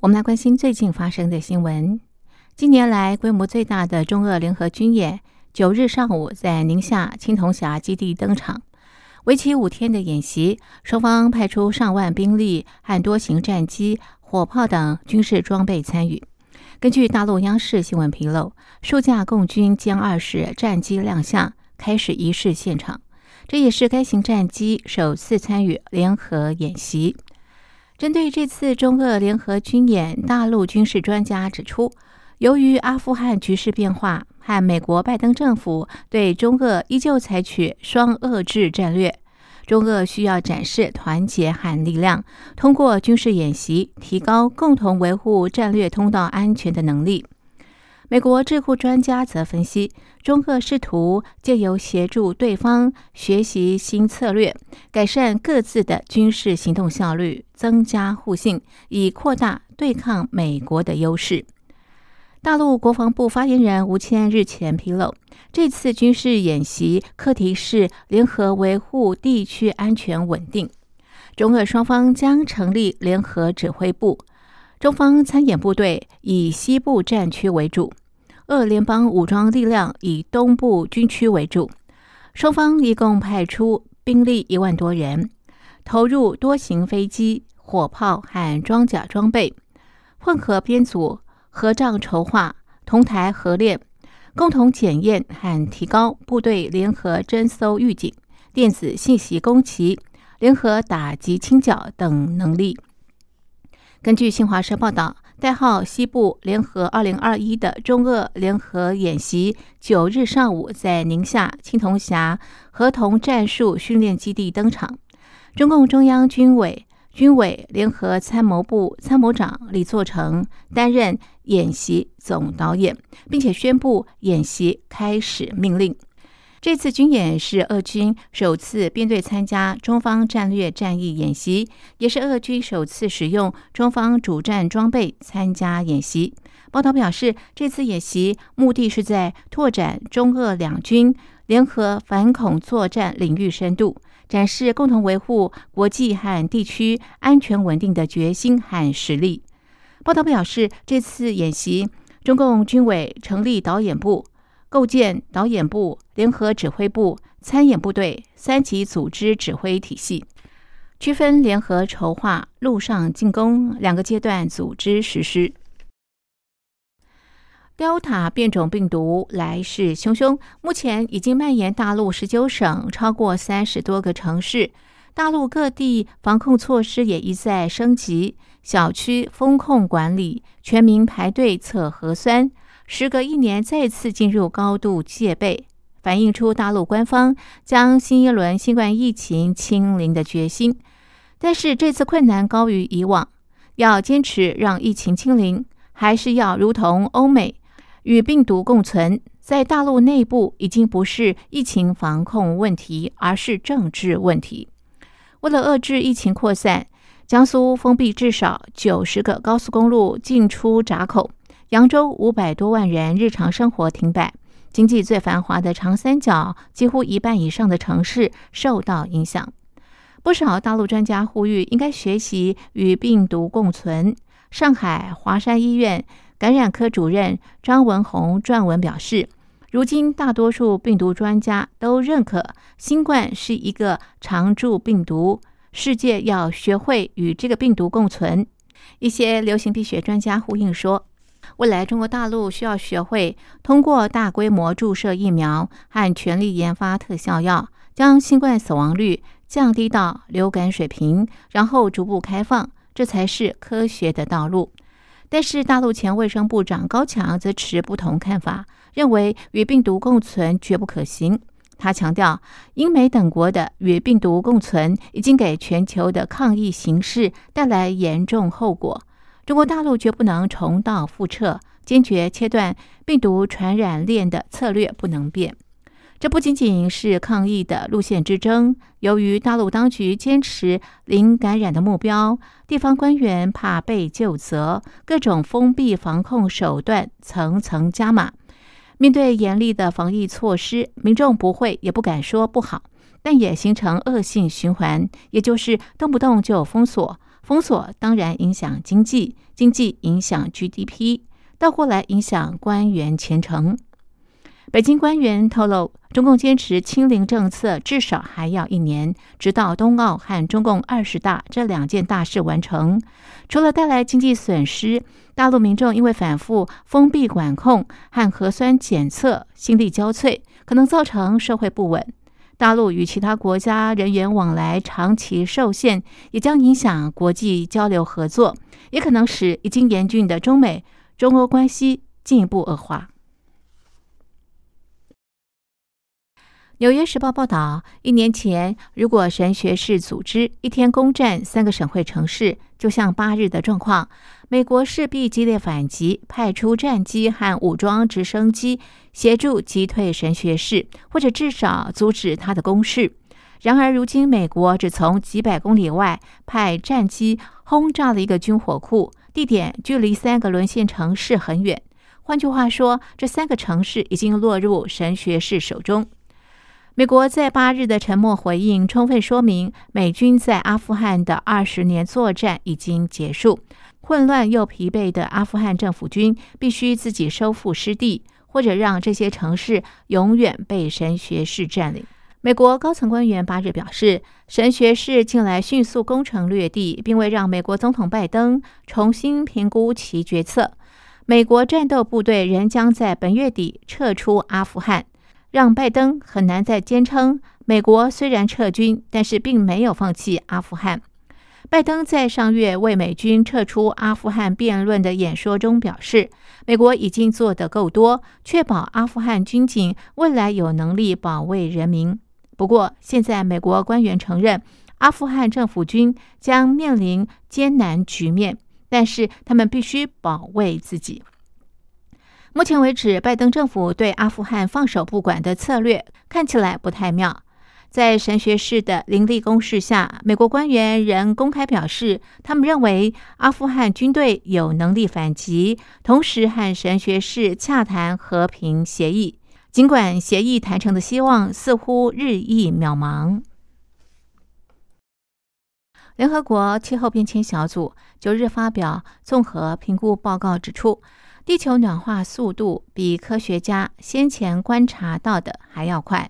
我们来关心最近发生的新闻。近年来规模最大的中俄联合军演，九日上午在宁夏青铜峡基地登场。为期五天的演习，双方派出上万兵力和多型战机、火炮等军事装备参与。根据大陆央视新闻披露，数架共军歼二十战机亮相，开始仪式现场。这也是该型战机首次参与联合演习。针对这次中俄联合军演，大陆军事专家指出。由于阿富汗局势变化和美国拜登政府对中俄依旧采取双遏制战略，中俄需要展示团结和力量，通过军事演习提高共同维护战略通道安全的能力。美国智库专家则分析，中俄试图借由协助对方学习新策略，改善各自的军事行动效率，增加互信，以扩大对抗美国的优势。大陆国防部发言人吴谦日前披露，这次军事演习课题是联合维护地区安全稳定。中俄双方将成立联合指挥部，中方参演部队以西部战区为主，俄联邦武装力量以东部军区为主。双方一共派出兵力一万多人，投入多型飞机、火炮和装甲装备，混合编组。合帐筹划，同台合练，共同检验和提高部队联合侦搜预警、电子信息攻击、联合打击清剿等能力。根据新华社报道，代号“西部联合二零二一”的中俄联合演习，九日上午在宁夏青铜峡合同战术训练基地登场。中共中央军委。军委联合参谋部参谋长李作成担任演习总导演，并且宣布演习开始命令。这次军演是俄军首次编队参加中方战略战役演习，也是俄军首次使用中方主战装备参加演习。报道表示，这次演习目的是在拓展中俄两军联合反恐作战领域深度。展示共同维护国际和地区安全稳定的决心和实力。报道表示，这次演习，中共军委成立导演部，构建导演部、联合指挥部、参演部队三级组织指挥体系，区分联合筹划、陆上进攻两个阶段组织实施。Delta 变种病毒来势汹汹，目前已经蔓延大陆十九省，超过三十多个城市。大陆各地防控措施也一再升级，小区封控管理，全民排队测核酸，时隔一年再次进入高度戒备，反映出大陆官方将新一轮新冠疫情清零的决心。但是这次困难高于以往，要坚持让疫情清零，还是要如同欧美？与病毒共存，在大陆内部已经不是疫情防控问题，而是政治问题。为了遏制疫情扩散，江苏封闭至少九十个高速公路进出闸口，扬州五百多万人日常生活停摆，经济最繁华的长三角几乎一半以上的城市受到影响。不少大陆专家呼吁，应该学习与病毒共存。上海华山医院。感染科主任张文宏撰文表示，如今大多数病毒专家都认可新冠是一个常驻病毒，世界要学会与这个病毒共存。一些流行病学专家呼应说，未来中国大陆需要学会通过大规模注射疫苗和全力研发特效药，将新冠死亡率降低到流感水平，然后逐步开放，这才是科学的道路。但是，大陆前卫生部长高强则持不同看法，认为与病毒共存绝不可行。他强调，英美等国的与病毒共存已经给全球的抗疫形势带来严重后果。中国大陆绝不能重蹈覆辙，坚决切断病毒传染链的策略不能变。这不仅仅是抗疫的路线之争。由于大陆当局坚持零感染的目标，地方官员怕被就责，各种封闭防控手段层层加码。面对严厉的防疫措施，民众不会也不敢说不好，但也形成恶性循环，也就是动不动就封锁。封锁当然影响经济，经济影响 GDP，倒过来影响官员前程。北京官员透露，中共坚持清零政策至少还要一年，直到冬奥和中共二十大这两件大事完成。除了带来经济损失，大陆民众因为反复封闭管控和核酸检测心力交瘁，可能造成社会不稳。大陆与其他国家人员往来长期受限，也将影响国际交流合作，也可能使已经严峻的中美、中欧关系进一步恶化。《纽约时报》报道，一年前，如果神学士组织一天攻占三个省会城市，就像八日的状况，美国势必激烈反击，派出战机和武装直升机协助击退神学士，或者至少阻止他的攻势。然而，如今美国只从几百公里外派战机轰炸了一个军火库，地点距离三个沦陷城市很远。换句话说，这三个城市已经落入神学士手中。美国在八日的沉默回应，充分说明美军在阿富汗的二十年作战已经结束。混乱又疲惫的阿富汗政府军必须自己收复失地，或者让这些城市永远被神学士占领。美国高层官员八日表示，神学士近来迅速攻城略地，并未让美国总统拜登重新评估其决策。美国战斗部队仍将在本月底撤出阿富汗。让拜登很难再坚称，美国虽然撤军，但是并没有放弃阿富汗。拜登在上月为美军撤出阿富汗辩论的演说中表示，美国已经做得够多，确保阿富汗军警未来有能力保卫人民。不过，现在美国官员承认，阿富汗政府军将面临艰难局面，但是他们必须保卫自己。目前为止，拜登政府对阿富汗放手不管的策略看起来不太妙。在神学士的凌厉攻势下，美国官员仍公开表示，他们认为阿富汗军队有能力反击，同时和神学士洽谈和平协议。尽管协议谈成的希望似乎日益渺茫。联合国气候变迁小组九日发表综合评估报告，指出。地球暖化速度比科学家先前观察到的还要快，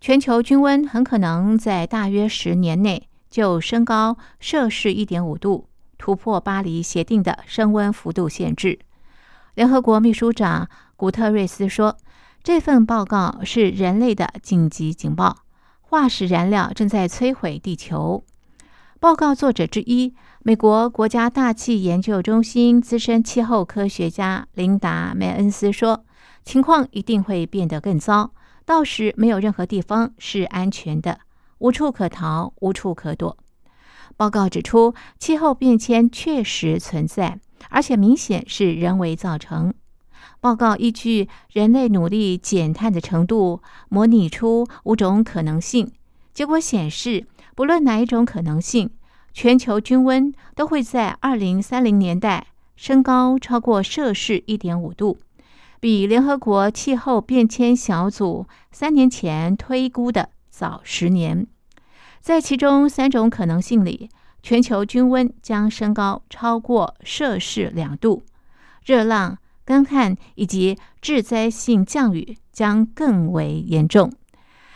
全球均温很可能在大约十年内就升高摄氏一点五度，突破巴黎协定的升温幅度限制。联合国秘书长古特瑞斯说：“这份报告是人类的紧急警报，化石燃料正在摧毁地球。”报告作者之一。美国国家大气研究中心资深气候科学家琳达·梅恩斯说：“情况一定会变得更糟，到时没有任何地方是安全的，无处可逃，无处可躲。”报告指出，气候变迁确实存在，而且明显是人为造成。报告依据人类努力减碳的程度，模拟出五种可能性，结果显示，不论哪一种可能性。全球均温都会在二零三零年代升高超过摄氏一点五度，比联合国气候变迁小组三年前推估的早十年。在其中三种可能性里，全球均温将升高超过摄氏两度，热浪、干旱以及致灾性降雨将更为严重。